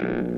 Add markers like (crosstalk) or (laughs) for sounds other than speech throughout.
Mm-hmm.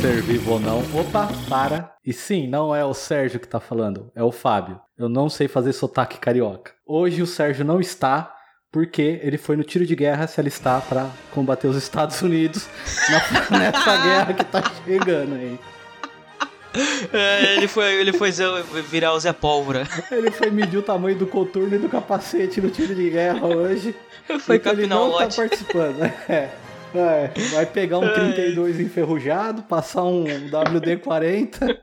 Ser vivo ou não. Opa, para. E sim, não é o Sérgio que tá falando, é o Fábio. Eu não sei fazer sotaque carioca. Hoje o Sérgio não está porque ele foi no tiro de guerra se alistar para combater os Estados Unidos na- (laughs) nessa guerra que tá chegando aí. É, ele foi, ele foi virar o Zé Pólvora. Ele foi medir o tamanho do coturno e do capacete no tiro de guerra hoje. Foi então ele não tá participando. É. É, vai pegar um 32 enferrujado, passar um WD-40.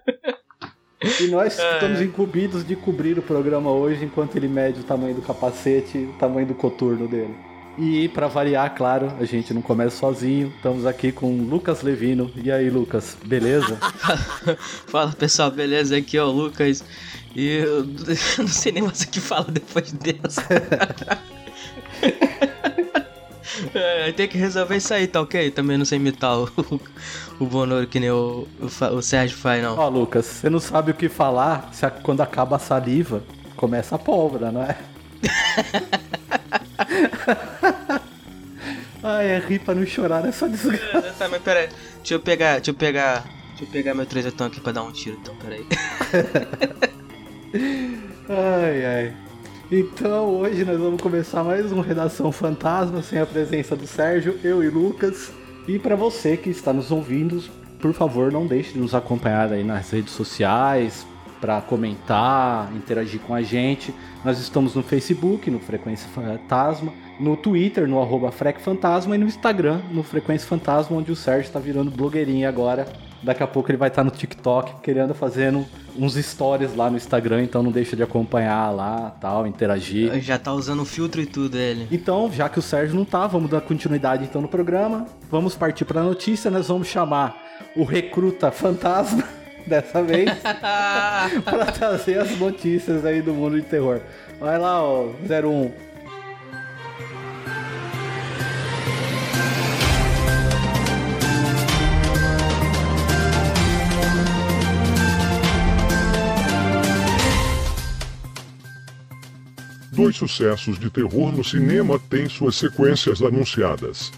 E nós É. estamos incumbidos de cobrir o programa hoje enquanto ele mede o tamanho do capacete e o tamanho do coturno dele. E pra variar, claro, a gente não começa sozinho. Estamos aqui com o Lucas Levino. E aí, Lucas, beleza? (laughs) Fala pessoal, beleza? Aqui é o Lucas. E eu (laughs) não sei nem mais o que fala depois dessa. (laughs) É, tem que resolver isso aí, tá ok? Também não sei imitar o, o Bonoro que nem o, o, o Sérgio faz, não. Ó, Lucas, você não sabe o que falar se a- quando acaba a saliva, começa a pólvora, não é? (laughs) Ai, é rir pra não chorar nessa desgraça. Tá, mas pera aí. Deixa eu pegar, deixa eu pegar. Deixa eu pegar meu trezetão aqui pra dar um tiro, então, pera aí. (laughs) Ai, ai. Então, hoje nós vamos começar mais um Redação Fantasma, sem a presença do Sérgio, eu e Lucas. E pra você que está nos ouvindo, por favor, não deixe de nos acompanhar aí nas redes sociais, para comentar, interagir com a gente. Nós estamos no Facebook, no Frequência Fantasma, no Twitter, no arroba Fantasma, e no Instagram, no Frequência Fantasma, onde o Sérgio está virando blogueirinho agora. Daqui a pouco ele vai estar no TikTok, anda fazendo uns stories lá no Instagram, então não deixa de acompanhar lá, tal, interagir. Já tá usando filtro e tudo ele. Então, já que o Sérgio não tá, vamos dar continuidade então no programa. Vamos partir para a notícia, nós vamos chamar o recruta fantasma (laughs) dessa vez (laughs) para trazer as notícias aí do mundo de terror. Vai lá, ó, 01. Dois sucessos de terror no cinema têm suas sequências anunciadas.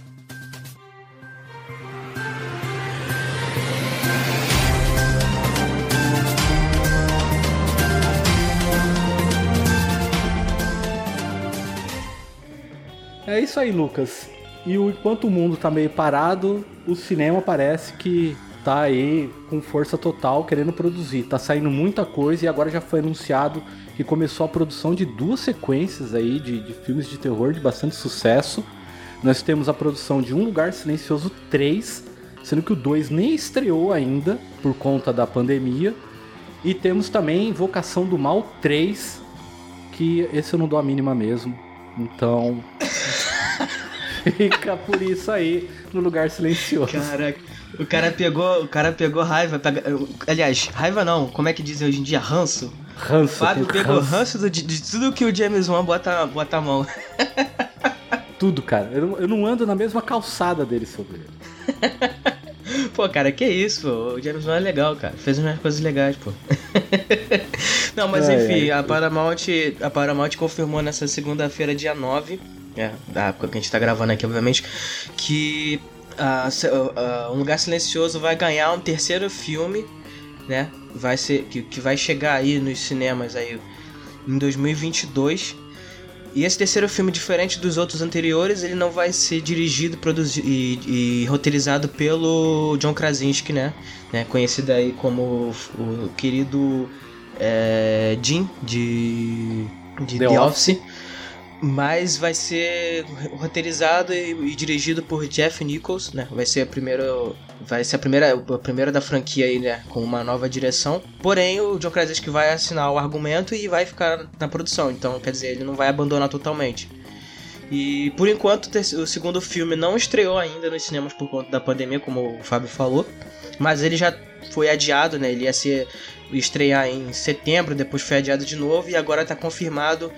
É isso aí, Lucas. E enquanto o mundo tá meio parado, o cinema parece que tá aí com força total querendo produzir. Tá saindo muita coisa e agora já foi anunciado que começou a produção de duas sequências aí de, de filmes de terror de bastante sucesso. Nós temos a produção de Um Lugar Silencioso 3, sendo que o 2 nem estreou ainda por conta da pandemia. E temos também Invocação do Mal 3, que esse eu não dou a mínima mesmo. Então, (laughs) Fica por isso aí, no lugar silencioso. Caraca, o cara pegou, o cara pegou raiva. pega- aliás, raiva não, como é que dizem hoje em dia? Ranço. O Ranço. Fábio tem pegou ranço. ranço de, de tudo que o James Wan bota, bota a mão. Tudo, cara. Eu, não- eu não ando na mesma calçada dele sobre ele. (laughs) Pô, cara, que isso, pô. O James Wan é legal, cara. Fez umas coisas legais, pô. (laughs) Não, mas Ai, enfim, ai. a Paramount, a Paramount confirmou nessa segunda-feira, dia 9, é, da época que a gente tá gravando aqui, obviamente, que se- ah, Um Lugar Silencioso vai ganhar um terceiro filme, né? Vai ser, que, que vai chegar aí nos cinemas aí em 2022. E esse terceiro filme, diferente dos outros anteriores, ele não vai ser dirigido produzi e, e roteirizado pelo John Krasinski, né? né? Conhecido aí como o, o querido é, Jim de, de The The, Office. Mas vai ser roteirizado e, e, dirigido por Jeff Nichols, né? Vai ser a primeira, vai ser a primeira, a primeira da franquia aí, né? Com uma nova direção. Porém, o John Krasinski vai assinar o argumento e vai ficar na produção. Então, quer dizer, ele não vai abandonar totalmente. E por enquanto o segundo filme não estreou ainda nos cinemas por conta da pandemia, como o Fábio falou, mas ele já foi adiado, né? Ele ia ser estrear em setembro, depois foi adiado de novo e agora está confirmado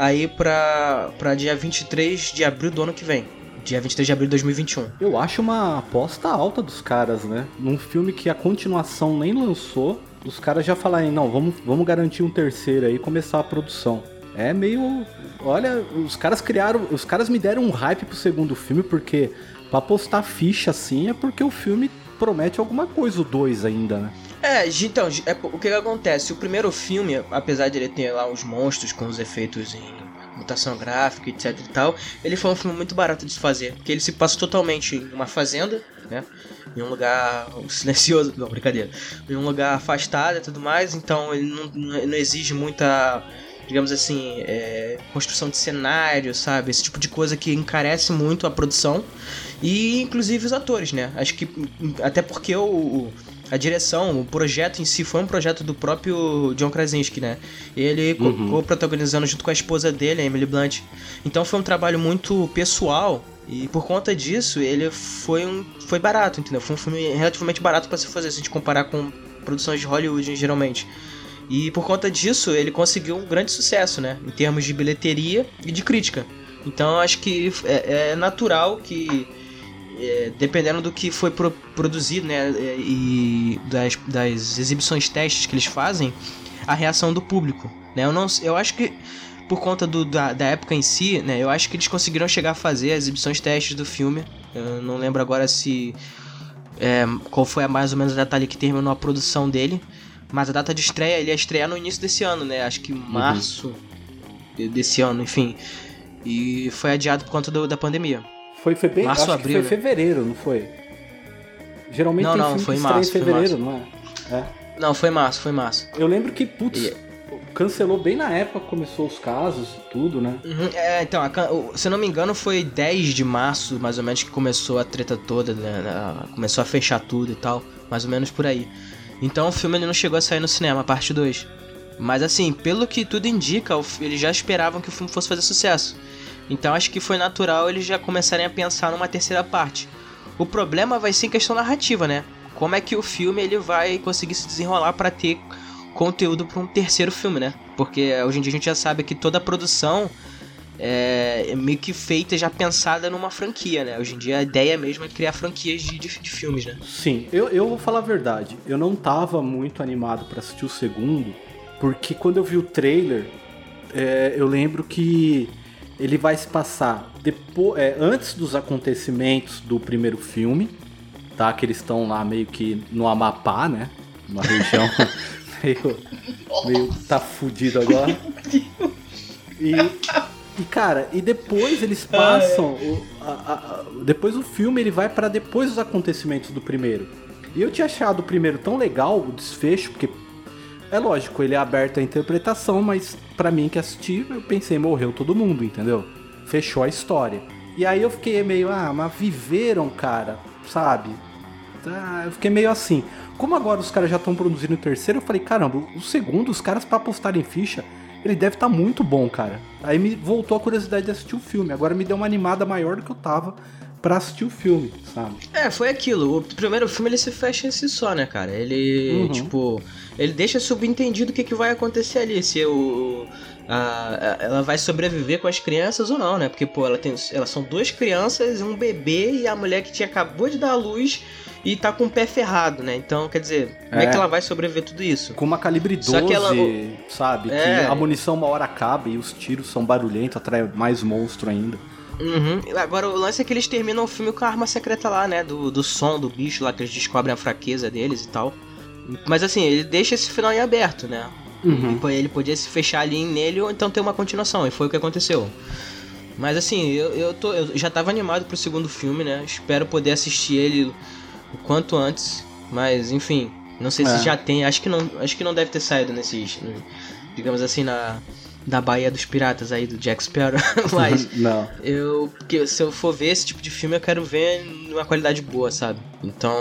aí para para dia 23 de abril do ano que vem. Dia 23 de abril de 2021. Eu acho uma aposta alta dos caras, né? Num filme que a continuação nem lançou, os caras já falaram, não, vamos, vamos garantir um terceiro aí e começar a produção. É meio. Olha, os caras criaram. Os caras me deram um hype pro segundo filme, porque pra postar ficha assim é porque o filme promete alguma coisa, o 2 ainda, né? É, então, é, o que, que acontece? O primeiro filme, apesar de ele ter lá os monstros com os efeitos em mutação gráfica, etc e tal, ele foi um filme muito barato de se fazer, porque ele se passa totalmente em uma fazenda, né? Em um lugar (laughs) silencioso, não, brincadeira, em um lugar afastado e tudo mais, então ele não, não exige muita digamos assim, é, construção de cenário, sabe? Esse tipo de coisa que encarece muito a produção e inclusive os atores, né? Acho que até porque o, a direção, o projeto em si foi um projeto do próprio John Krasinski, né? Ele uhum. protagonizando junto com a esposa dele, a Emily Blunt. Então foi um trabalho muito pessoal e por conta disso ele foi um foi barato, entendeu? Foi um filme relativamente barato para se fazer se a gente comparar com produções de Hollywood geralmente. E por conta disso, ele conseguiu um grande sucesso, né? Em termos de bilheteria e de crítica. Então acho que é, é natural que, é, dependendo do que foi pro, produzido, né? É, e das, das exibições testes que eles fazem, a reação do público. Né? Eu, não, eu acho que por conta do, da, da, época em si, né? Eu acho que eles conseguiram chegar a fazer as exibições testes do filme. Eu não lembro agora se. É, qual foi a mais ou menos a data que terminou a produção dele. Mas a data de estreia, ele ia estrear no início desse ano, né? Acho que março uhum. desse ano, enfim. E foi adiado por conta do, da pandemia. Foi, foi bem, março, abril, foi né? fevereiro, não foi? Geralmente não, tem não, foi em março, em fevereiro, não é? é? Não, foi março, foi março. Eu lembro que, putz, cancelou bem na época que começou os casos e tudo, né? Uhum, é, então, a, se eu não me engano, foi 10 de março, mais ou menos, que começou a treta toda, né? Começou a fechar tudo e tal, mais ou menos por aí. Então o filme ele não chegou a sair no cinema, parte 2. Mas assim, pelo que tudo indica, eles já esperavam que o filme fosse fazer sucesso. Então acho que foi natural eles já começarem a pensar numa terceira parte. O problema vai ser questão narrativa, né? Como é que o filme ele vai conseguir se desenrolar para ter conteúdo para um terceiro filme, né? Porque hoje em dia a gente já sabe que toda a produção é, meio que feita, já pensada numa franquia, né? Hoje em dia a ideia mesmo é criar franquias de, de, de filmes, né? Sim, eu, eu vou falar a verdade. Eu não tava muito animado para assistir o segundo, porque quando eu vi o trailer, é, eu lembro que ele vai se passar depois, é, antes dos acontecimentos do primeiro filme, tá? Que eles estão lá meio que no Amapá, né? Uma região (laughs) meio, meio tá fudido agora. (laughs) E e cara, e depois eles passam. Ah, é. o, a, a, depois o filme ele vai para depois dos acontecimentos do primeiro. E eu tinha achado o primeiro tão legal, o desfecho, porque é lógico, ele é aberto à interpretação, mas para mim que assisti, eu pensei, morreu todo mundo, entendeu? Fechou a história. E aí eu fiquei meio, ah, mas viveram, cara, sabe? Ah, eu fiquei meio assim. Como agora os caras já estão produzindo o terceiro, eu falei, caramba, o segundo, os caras para postarem ficha, ele deve estar tá muito bom, cara. Aí me voltou a curiosidade de assistir o filme. Agora me deu uma animada maior do que eu tava pra assistir o filme, sabe? É, foi aquilo. O primeiro filme ele se fecha em si só, né, cara? Ele, uhum. tipo, ele deixa subentendido o que, que vai acontecer ali. Se o. A, ela vai sobreviver com as crianças ou não, né? Porque, pô, ela tem, elas são duas crianças, um bebê e a mulher que tinha acabou de dar a luz e tá com o pé ferrado, né? Então, quer dizer, como é, é que ela vai sobreviver tudo isso? Com uma calibre 12, ela... sabe? É... Que a munição uma hora acaba e os tiros são barulhentos, atrai mais monstro ainda. Uhum. Agora, o lance é que eles terminam o filme com a arma secreta lá, né? Do, do som do bicho lá, que eles descobrem a fraqueza deles e tal. Mas assim, ele deixa esse final em aberto, né? Uhum. Ele podia se fechar ali nele ou então ter uma continuação, e foi o que aconteceu. Mas assim, eu, eu, tô, eu já tava animado pro segundo filme, né? Espero poder assistir ele o quanto antes. Mas, enfim, não sei é. se já tem. Acho que não, acho que não deve ter saído nesses. Digamos assim, na, da Baía dos Piratas aí, do Jack Sparrow. (laughs) (laughs) Mas Não. eu. Porque se eu for ver esse tipo de filme, eu quero ver numa qualidade boa, sabe? Então.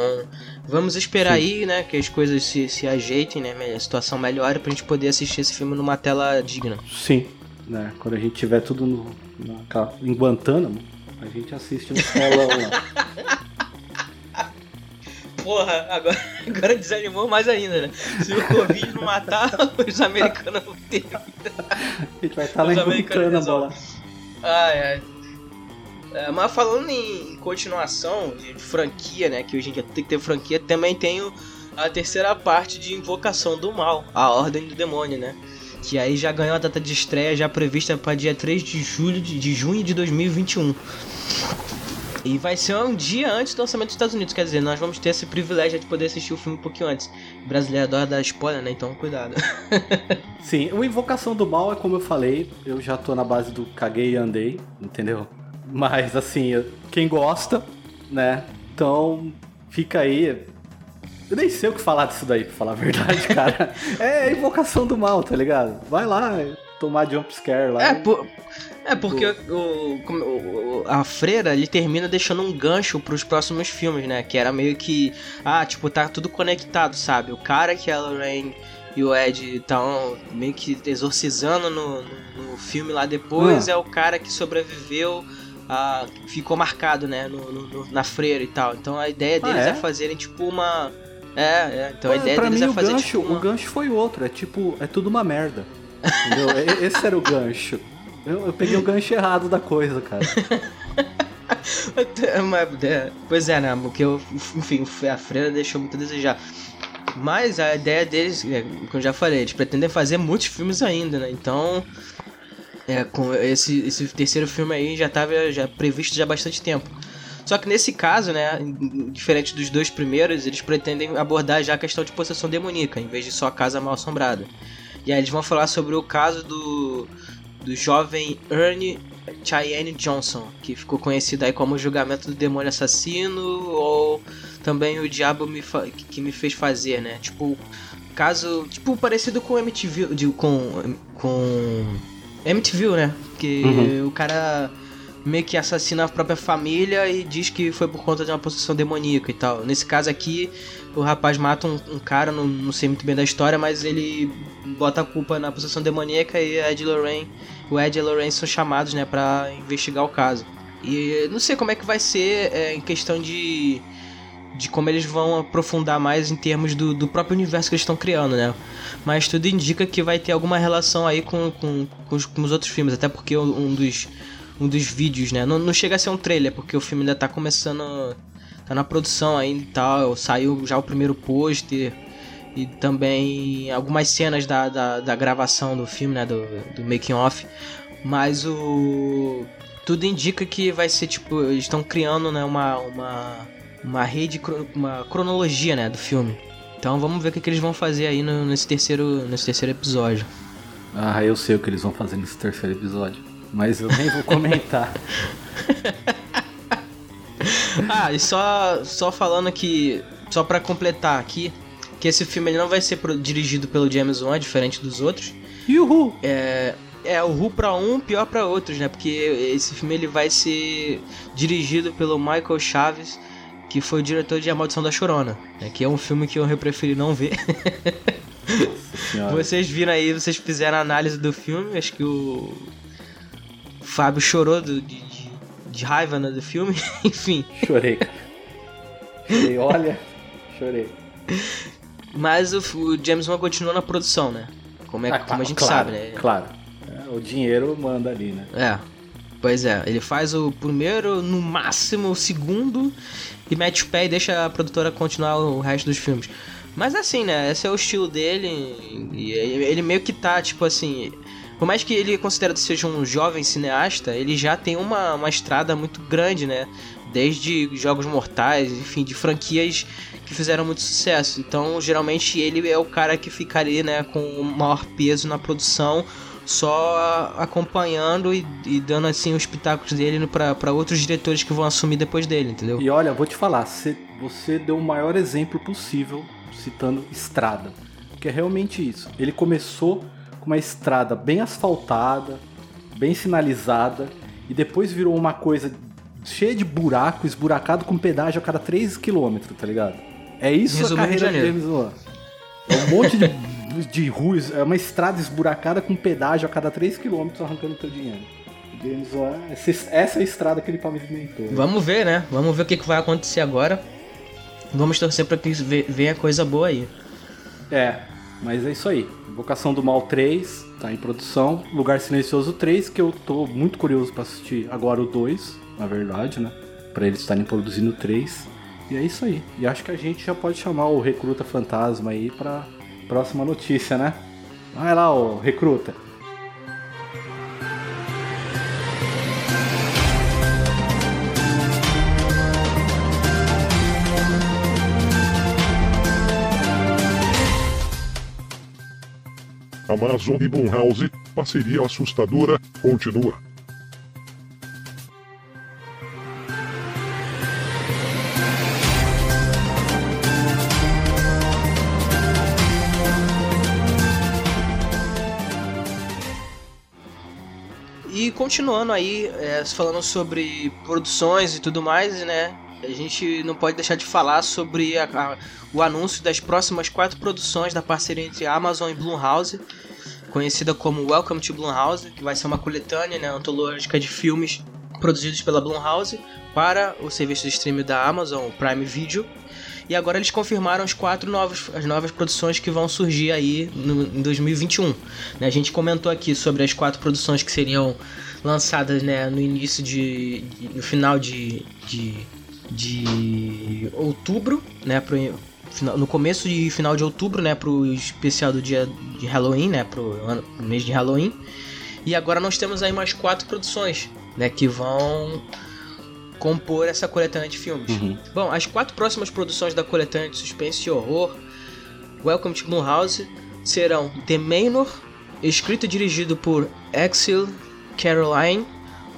Vamos esperar Sim. aí, né? Que as coisas se, se ajeitem, né? A situação melhore pra gente poder assistir esse filme numa tela digna. Sim. Né? Quando a gente tiver tudo no, na, em Guantánamo, a gente assiste no (laughs) telão lá. Porra, agora, (laughs) agora desanimou mais ainda, né? Se o Covid não matar, (laughs) os americanos vão ter. A gente vai estar lá Os em americanos Guantánamo lá. Ai, ai. É, mas falando em continuação de, franquia, né? Que hoje em dia tem que ter franquia, também tenho a terceira parte de Invocação do Mal, a Ordem do Demônio, né? Que aí já ganhou a data de estreia já prevista para dia 3 de julho de, de junho de 2021. E vai ser um dia antes do lançamento dos Estados Unidos, quer dizer, nós vamos ter esse privilégio de poder assistir o filme um pouquinho antes. O brasileiro adora dar spoiler, né? Então cuidado. (laughs) Sim, o Invocação do Mal é como eu falei, eu já tô na base do caguei e andei, entendeu? Mas assim, quem gosta, né? Então fica aí. Eu nem sei o que falar disso daí, pra falar a verdade, cara. (laughs) é Invocação do Mal, tá ligado? Vai lá, tomar jumpscare lá. É, por- é porque o, o- a freira ele termina deixando um gancho pros próximos filmes, né? Que era meio que. Ah, tipo, tá tudo conectado, sabe? O cara que a Lorraine e o Ed estão meio que exorcizando no, no, no filme lá depois Ah. é o cara que sobreviveu. a- ficou marcado, né? no- no- na freira e tal. Então a ideia deles é? é? fazerem tipo uma. É, é. Então a ideia pra deles mim, é fazer gancho, tipo. Uma... o gancho foi outro. É tipo, é tudo uma merda. Entendeu? Esse era o gancho. Eu, eu peguei o gancho errado da coisa, cara. (laughs) É, pois é, né? Porque, eu, enfim, a freira deixou muito a desejar. Mas a ideia deles, é, como eu já falei, eles pretendem fazer muitos filmes ainda, né? Então, é, com esse, esse terceiro filme aí já estava já previsto já há bastante tempo. Só que nesse caso, né, diferente dos dois primeiros, eles pretendem abordar já a questão de possessão demoníaca, em vez de só a casa mal assombrada. E aí eles vão falar sobre o caso do, do jovem Ernie Cheyenne Johnson, que ficou conhecido aí como o julgamento do demônio assassino ou também o diabo me que me fez fazer, né? Tipo, caso, tipo parecido com MTV, de, com com MTV, né? Que Uhum. o cara meio que assassina a própria família e diz que foi por conta de uma possessão demoníaca e tal. Nesse caso aqui, o rapaz mata um, um cara, não, não sei muito bem da história, mas ele bota a culpa na possessão demoníaca e Ed Lorraine, o Ed e a Lorraine são chamados, né, pra investigar o caso. E não sei como é que vai ser é, em questão de de como eles vão aprofundar mais em termos do, do próprio universo que eles estão criando, né? Mas tudo indica que vai ter alguma relação aí com, com, com, os, com os outros filmes, até porque um dos, um dos vídeos, né? Não, não chega a ser um trailer, porque o filme ainda tá começando. tá na produção ainda e tal. Saiu já o primeiro pôster e também algumas cenas da, da, da gravação do filme, né? Do, do making off. Mas o. Tudo indica que vai ser tipo. Eles estão criando, né? Uma. uma uma rede, uma cronologia, né, do filme. Então vamos ver o que, que eles vão fazer aí no- nesse terceiro, nesse terceiro episódio. Ah, eu sei o que eles vão fazer nesse terceiro episódio. Mas eu nem vou comentar. (laughs) Ah, e só, só falando que, só pra completar aqui, que esse filme ele não vai ser dirigido pelo James Wan, diferente dos outros. Yuhu! É, é o Ru pra um, pior pra outros, né? Porque esse filme ele vai ser dirigido pelo Michael Chaves, que foi o diretor de A Maldição da Chorona, né? que é um filme que eu preferi não ver. (laughs) Vocês viram aí, vocês fizeram a análise do filme, acho que o Fábio chorou do- de, de- de raiva né, do filme, (laughs) enfim. Chorei. Chorei, olha. Chorei. Mas o, o James Wan continua na produção, né? Como, é, Ah, como a gente claro, sabe, né? Claro. É, o dinheiro manda ali, né? É. Pois é, ele faz o primeiro, no máximo o segundo, e mete o pé e deixa a produtora continuar o resto dos filmes. Mas assim, né? Esse é o estilo dele, e ele meio que tá, tipo assim. Por mais que ele considere que seja um jovem cineasta, ele já tem uma, uma estrada muito grande, né? Desde Jogos Mortais, enfim, de franquias que fizeram muito sucesso. Então, geralmente, ele é o cara que fica ali, né, com o maior peso na produção, só acompanhando e, e dando, assim, os pitacos dele para outros diretores que vão assumir depois dele, entendeu? E olha, vou te falar, você deu o maior exemplo possível citando Estrada. Que é realmente isso. Ele começou com uma estrada bem asfaltada, bem sinalizada, e depois virou uma coisa cheia de buraco, esburacado com pedágio a cada 3 km, tá ligado? É isso Resumo a carreira de. James Wan. É um monte de, (laughs) de ruas, é uma estrada esburacada com pedágio a cada 3 km arrancando teu dinheiro. James Wan, essa, é a estrada que ele pavimentou. Vamos ver, né? Vamos ver o que, vai acontecer agora. Vamos torcer pra que ve- venha coisa boa aí. É, mas é isso aí. Invocação do Mal 3 tá em produção. Lugar Silencioso 3, que eu tô muito curioso pra assistir agora o 2, na verdade, né? Pra eles estarem produzindo o 3. E é isso aí. E acho que a gente já pode chamar o Recruta Fantasma aí pra próxima notícia, né? Vai lá, ô Recruta. Amazon e Blumhouse, parceria assustadora, continua. E continuando aí, é, falando sobre produções e tudo mais, né? A gente não pode deixar de falar sobre a- a- o anúncio das próximas quatro produções da parceria entre Amazon e Blumhouse, conhecida como Welcome to Blumhouse, que vai ser uma coletânea né, antológica de filmes produzidos pela Blumhouse para o serviço de streaming da Amazon, o Prime Video. E agora eles confirmaram os quatro novos, as novas produções que vão surgir aí no, em 2021. né? A gente comentou aqui sobre as quatro produções que seriam lançadas né, no início de, de- no final de, de, de outubro, né, pro, no começo e final de outubro, né, pro especial do dia de Halloween, né, pro, ano- pro mês de Halloween. E agora nós temos aí mais quatro produções, né, que vão compor essa coletânea de filmes. Uhum. Bom, as quatro próximas produções da coletânea de suspense e horror Welcome to Blumhouse serão The Manor, escrito e dirigido por Axel Caroline,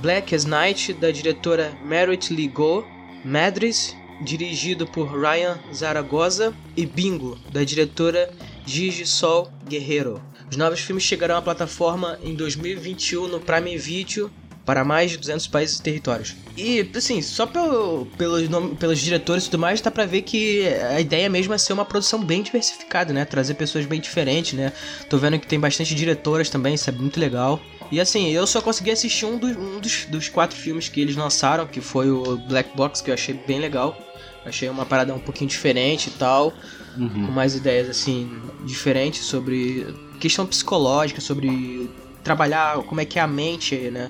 Black as Night, da diretora Merit Lee Go, Madres, dirigido por Ryan Zaragoza, e Bingo, da diretora Gigi Sol Guerrero. Os novos filmes chegarão à plataforma em 2021 no Prime Video para mais de 200 países e territórios. E, assim, só pelo, pelos, pelos diretores e tudo mais, dá pra ver que a ideia mesmo é ser uma produção bem diversificada, né? Trazer pessoas bem diferentes, né? Tô vendo que tem bastante diretoras também, isso é muito legal. E assim, eu só consegui assistir um, dos- um dos, dos quatro filmes que eles lançaram, que foi o Black Box, que eu achei bem legal. Achei uma parada um pouquinho diferente e tal Uhum. com mais ideias assim diferentes sobre questão psicológica, sobre trabalhar como é que é a mente, né?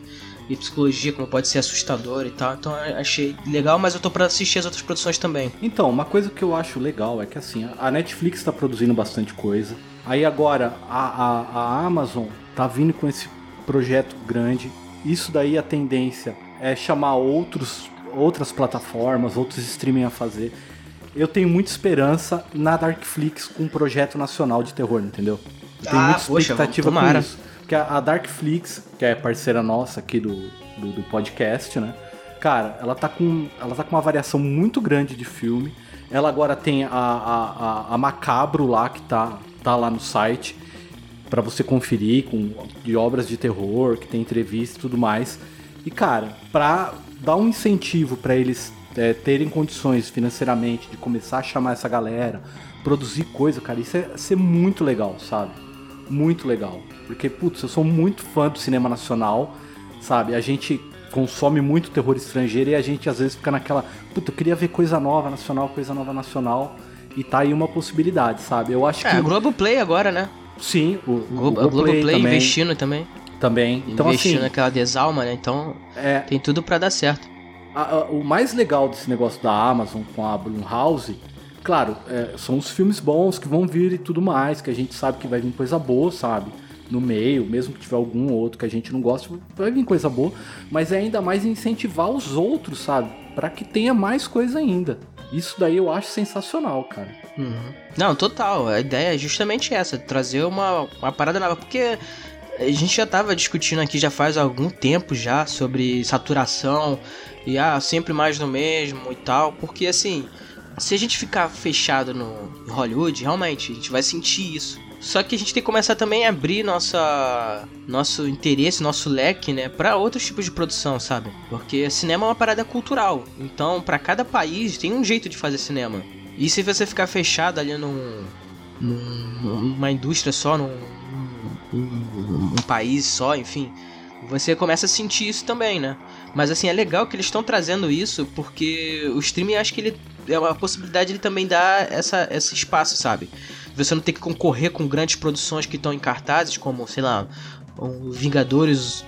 E psicologia, como pode ser assustador e tal. Então achei legal, mas eu tô pra assistir as outras produções também. Então, uma coisa que eu acho legal é que assim, a Netflix está produzindo bastante coisa. Aí agora a, a, a Amazon tá vindo com esse projeto grande. Isso daí a tendência é chamar outros, outras plataformas, outros streaming a fazer. Eu tenho muita esperança na Darkflix com um projeto nacional de terror, entendeu? Eu tenho Ah, muita poxa, expectativa com tomara. isso. Porque a, a Darkflix, que é parceira nossa aqui do, do, do podcast, né? Cara, ela tá, com, ela tá com uma variação muito grande de filme. Ela agora tem a, a, a, a Macabro lá, que tá, tá lá no site, pra você conferir, com, de obras de terror, que tem entrevista e tudo mais. E, cara, pra dar um incentivo pra eles é, terem condições financeiramente de começar a chamar essa galera, produzir coisa, cara, isso é ser muito legal, sabe? Muito legal. Porque, putz, eu sou muito fã do cinema nacional, sabe? A gente consome muito terror estrangeiro e a gente às vezes fica naquela, puta, eu queria ver coisa nova nacional, coisa nova nacional. E tá aí uma possibilidade, sabe? Eu acho É, que. a Globoplay agora, né? Sim, o, o Globo, a Globoplay também, investindo também. também. Então, investindo assim, naquela desalma, né? Então é, tem tudo pra dar certo. a- a- o mais legal desse negócio da Amazon com a Blumhouse, claro, é, são os filmes bons que vão vir e tudo mais, que a gente sabe que vai vir coisa boa, sabe? No meio, mesmo que tiver algum outro que a gente não goste, vai vir coisa boa, mas é ainda mais incentivar os outros, sabe? Pra que tenha mais coisa ainda. Isso daí eu acho sensacional, cara. Uhum. Não, total. A ideia é justamente essa, trazer uma, uma parada nova. Porque a gente já tava discutindo aqui já faz algum tempo já sobre saturação e ah, sempre mais do mesmo e tal. Porque assim, se a gente ficar fechado no Hollywood, realmente, a gente vai sentir isso. Só que a gente tem que começar também a abrir nossa, nosso interesse, nosso leque, né, para outros tipos de produção, sabe? Porque cinema é uma parada cultural. Então, para cada país tem um jeito de fazer cinema. E se você ficar fechado ali num, numa indústria só, num, num, um país só, enfim, você começa a sentir isso também, né? Mas assim, é legal que eles estão trazendo isso porque o streaming acho que ele é uma possibilidade de ele também dar essa, esse espaço, sabe? Você não ter que concorrer com grandes produções que estão em cartazes, como, sei lá, um Vingadores,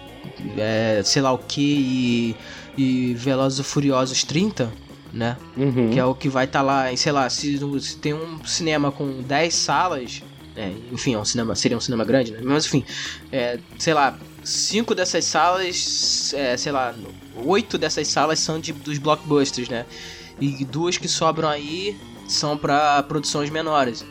é, sei lá o que, e, e Velozes e Furiosos 30, né? Uhum. Que é o que vai estar tá lá, sei lá, se, se, tem um cinema com 10 salas, é, enfim, é um cinema, seria um cinema grande, né? Mas enfim, é, sei lá, cinco dessas salas, é, sei lá, oito dessas salas são de, dos blockbusters, né? E duas que sobram aí são para produções menores.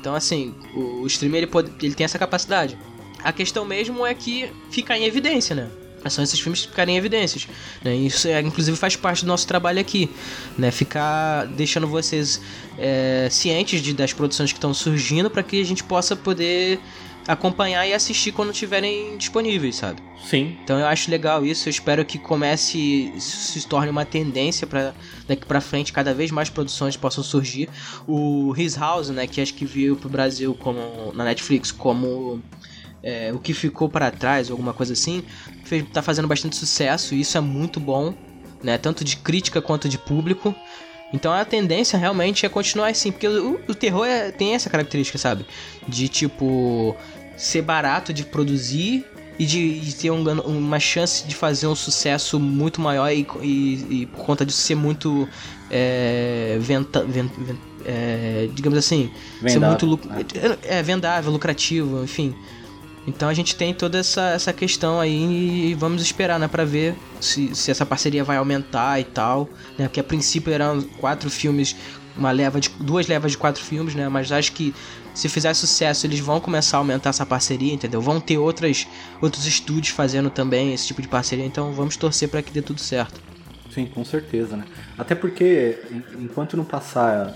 Então, assim, o, o streamer ele, pode, ele tem essa capacidade. A questão mesmo é que fica em evidência, né? São esses filmes ficarem em evidências. Né? Isso, é, inclusive, faz parte do nosso trabalho aqui. Né? Ficar deixando vocês é, cientes de, das produções que estão surgindo para que a gente possa poder acompanhar e assistir quando estiverem disponíveis, sabe? Sim. Então eu acho legal isso, eu espero que comece, se torne uma tendência para daqui para frente cada vez mais produções possam surgir. O His House, né, que acho que veio pro Brasil como na Netflix como é, o que ficou para trás, alguma coisa assim, fez, tá fazendo bastante sucesso e isso é muito bom, né, tanto de crítica quanto de público. Então a tendência realmente é continuar assim, porque o, o terror é, tem essa característica, sabe? De tipo ser barato de produzir e de, de ter um, uma chance de fazer um sucesso muito maior e, e, e por conta disso ser muito é, venta, vent, é, digamos assim vendável, ser muito né? é, vendável lucrativo enfim então a gente tem toda essa, essa questão aí e vamos esperar, né, para ver se, se essa parceria vai aumentar e tal, né? Porque a princípio eram quatro filmes, uma leva de duas levas de quatro filmes, né? Mas acho que se fizer sucesso, eles vão começar a aumentar essa parceria, entendeu? Vão ter outras outros estúdios fazendo também esse tipo de parceria, então vamos torcer para que dê tudo certo. Sim, com certeza, né? Até porque enquanto não passar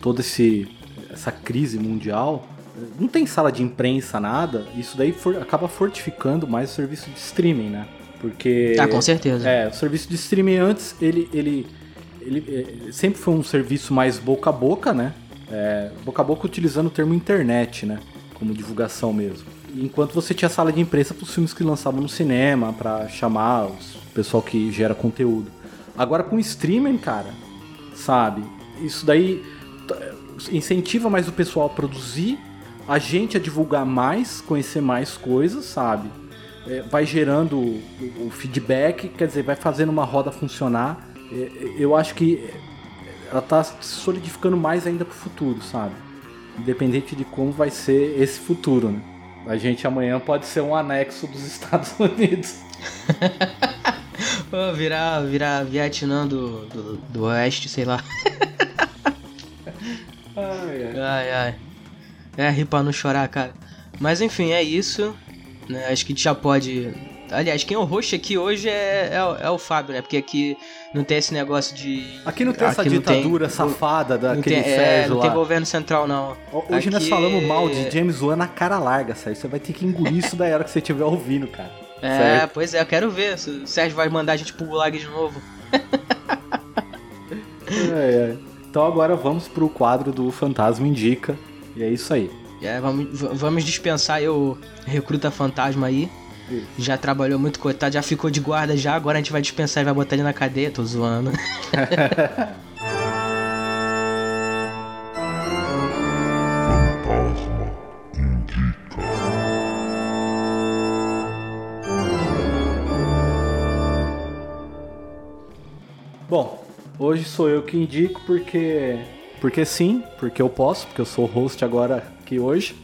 toda esse essa crise mundial, não tem sala de imprensa, nada, isso daí for, acaba fortificando mais o serviço de streaming, né? Porque. Ah, com certeza. É, o serviço de streaming antes, ele, ele, ele é, sempre foi um serviço mais boca a boca, né? É, boca a boca utilizando o termo internet, né? Como divulgação mesmo. Enquanto você tinha sala de imprensa para os filmes que lançavam no cinema, para chamar o pessoal que gera conteúdo. Agora com streaming, cara, sabe? Isso daí incentiva mais o pessoal a produzir a gente a divulgar mais, conhecer mais coisas, sabe? É, vai gerando o, o, feedback, quer dizer, vai fazendo uma roda funcionar. É, eu acho que ela tá se solidificando mais ainda pro futuro, sabe? Independente de como vai ser esse futuro, né? A gente amanhã pode ser um anexo dos (laughs) Estados Unidos. (laughs) virar, virar Vietnã do, do, do Oeste, sei lá. (laughs) ai, ai. ai, ai. É, rir pra não chorar, cara. Mas enfim, é isso. Né? Acho que já pode. Aliás, quem é o host aqui hoje é, é, é, o Fábio, né? Porque aqui não tem esse negócio de. Aqui não tem aqui essa ditadura tem, safada daquele não tem, é, não lá. tem governo central, não. Hoje aqui... nós falamos mal de James Wan na cara larga, Sérgio. Você vai ter que engolir isso daí hora que você estiver ouvindo, cara. É, pois é, eu quero ver se o Sérgio vai mandar a gente pro gulag de novo. (laughs) é, é. Então agora vamos pro quadro do Fantasma Indica. E é isso aí. É, vamos, vamos dispensar eu, recruta fantasma aí. Isso. Já trabalhou muito, coitado, já ficou de guarda já, agora a gente vai dispensar e vai botar ele na cadeia, tô zoando. (laughs) Bom, hoje sou eu que indico porque porque sim, porque eu posso, porque eu sou host agora aqui hoje.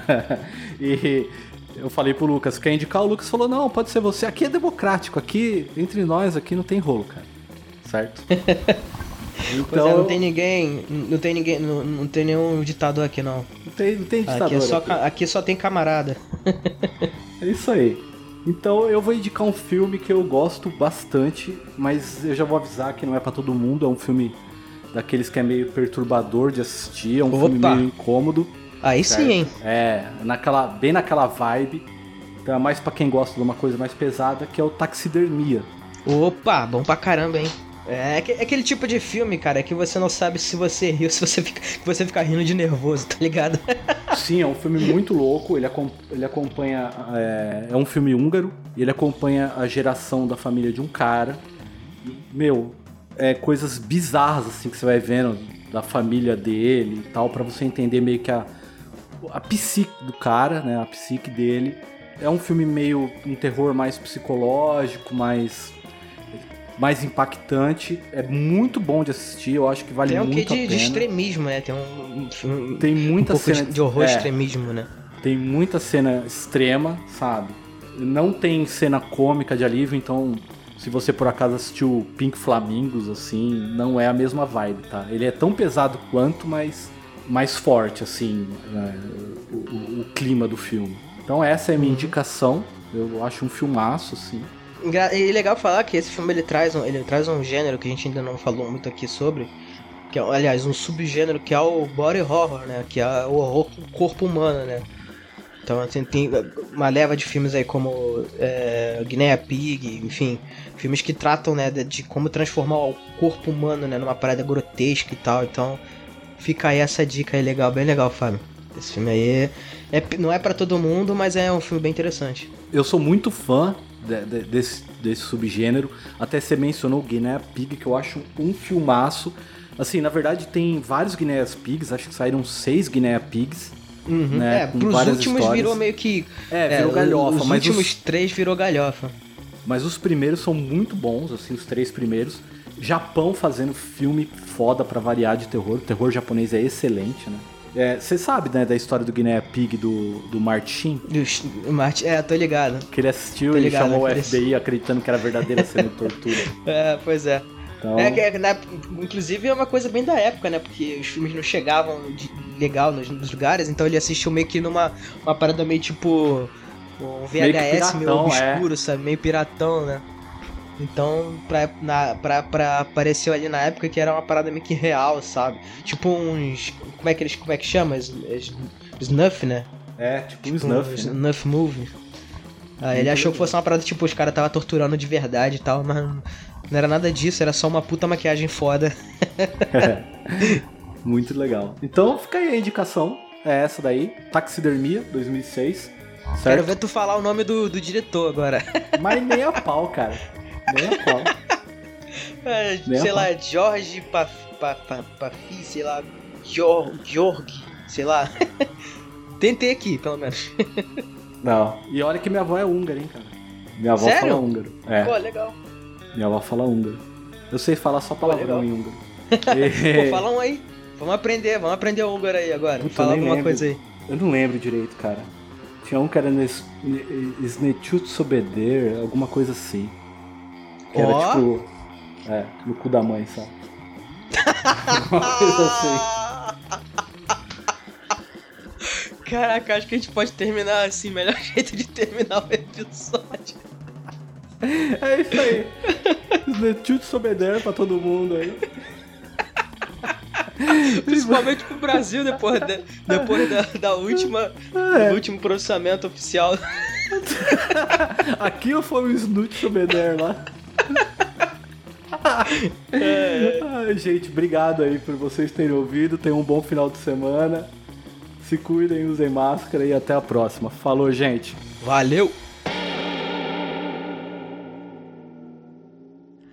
(laughs) e eu falei pro Lucas, quer indicar? O Lucas falou, não, pode ser você. Aqui é democrático, aqui, entre nós, aqui não tem rolo, cara. Certo? (laughs) Então, é, não tem ninguém, não tem ninguém, não, não tem nenhum ditador aqui não. Não tem, não tem ditador. Aqui, é só, aqui. aqui só tem camarada. é isso aí. Então eu vou indicar um filme que eu gosto bastante, mas eu já vou avisar que não é para todo mundo, é um filme daqueles que é meio perturbador de assistir, é um Opa. filme meio incômodo. Aí certo? sim, hein? É, naquela, bem naquela vibe. Então é mais pra quem gosta de uma coisa mais pesada, que é o Taxidermia. Opa, bom pra caramba, hein? É, aque- é aquele tipo de filme, cara, que você não sabe se você riu, (laughs) se você fica, que você fica rindo de nervoso, tá ligado? (laughs) Sim, é um filme muito louco. Ele, acom- ele acompanha. É, é um filme húngaro. E ele acompanha a geração da família de um cara. Meu, é coisas bizarras assim que você vai vendo da família dele e tal, pra você entender meio que a, a psique do cara, né? A psique dele. É um filme meio um terror mais psicológico, mais mais impactante. É muito bom de assistir. Eu acho que vale Tem um quê muito a de, pena. de extremismo, né? Tem um, um Tem um muita pouco cena de, de horror é. extremismo, né? Tem muita cena extrema, sabe? Não tem cena cômica de alívio, então se você por acaso assistiu Pink Flamingos, assim, não é a mesma vibe, tá? Ele é tão pesado quanto, mas mais forte, assim, né, o, o- o clima do filme. Então essa é a minha indicação. Eu acho um filmaço, assim. E legal falar que esse filme ele traz, um, ele traz um gênero que a gente ainda não falou muito aqui sobre, que é, aliás, um subgênero que é o body horror, né? Que é o horror com o corpo humano, né? Então assim, tem uma leva de filmes aí como é, Guinea Pig, enfim, filmes que tratam né, de, como transformar o corpo humano né, numa parada grotesca e tal. Então fica aí essa dica aí legal, bem legal, Fábio. Esse filme aí é, é- não é pra todo mundo, mas é um filme bem interessante. Eu sou muito fã de- de- desse, desse subgênero. Até você mencionou Guinea Pig, que eu acho um filmaço. Assim, na verdade tem vários Guinea Pigs, acho que saíram seis Guinea Pigs. Né, é, pros últimos histórias. virou meio que. É, virou galhofa, Os mas últimos os- três virou galhofa. Mas os primeiros são muito bons, assim, os três primeiros. Japão fazendo filme foda pra variar de terror. O terror japonês é excelente, né? Você sabe, né, da história do Guinea Pig do, do Martin? Martin, é, tô ligado. Que ele assistiu Tô e ligado, chamou o FBI acreditando que era verdadeira cena de tortura. (laughs) É, pois é. Então, É, que é, na- inclusive é uma coisa bem da época, né? Porque os filmes não chegavam de- legal nos, nos lugares, então ele assistiu meio que numa uma parada meio tipo um Meio VHS meio piratão, obscuro, sabe? Meio piratão, né? Então, pra, na, pra, pra, apareceu ali na época que era uma parada meio que real, sabe? Tipo uns. Como é que eles. Como é que chama? Snuff, né? é, tipo um Tipo, snuff, né? Snuff movie. Aí ele achou que fosse uma parada tipo, os caras tava torturando de verdade e tal, mas não era nada disso, era só uma puta maquiagem foda. (laughs) Muito legal. Então fica aí a indicação. É essa daí. Taxidermia, 2006. Quero Certo? ver tu falar o nome do, do diretor agora. (laughs) Mas nem a pau, cara. Nem a pau. É, Nem sei a lá, Jorge Paf, Pa- Pa- Pafi, sei lá, Jor- Jorg, sei lá. (laughs) Tentei aqui, pelo menos. Não. E olha que minha avó é húngara, hein, cara. Minha avó Sério? fala húngaro. É. Pô, legal. Minha avó fala húngaro. Eu sei falar só palavrão em húngaro. (laughs) Pô, fala um aí. Vamos aprender, vamos aprender o húngaro aí agora. Puta, fala alguma lembro. coisa aí. Eu não lembro direito, cara. Tinha um que era Snechut Sobeder, alguma coisa assim. Que era Ó. tipo. É, no cu da mãe, sabe? (laughs) Uma coisa assim. Caraca, acho que a gente pode terminar assim, melhor (laughs) jeito de terminar o episódio. (laughs) É isso aí. Snechut Sobeder pra todo mundo aí. (laughs) Principalmente pro Brasil depois, da, depois da, da última, É. do último processamento oficial. (laughs) Aqui eu fui o Snut Sobeder lá. Ai, gente, obrigado aí por vocês terem ouvido. Tenham um bom final de semana. Se cuidem, usem máscara e até a próxima. Falou, gente. Valeu!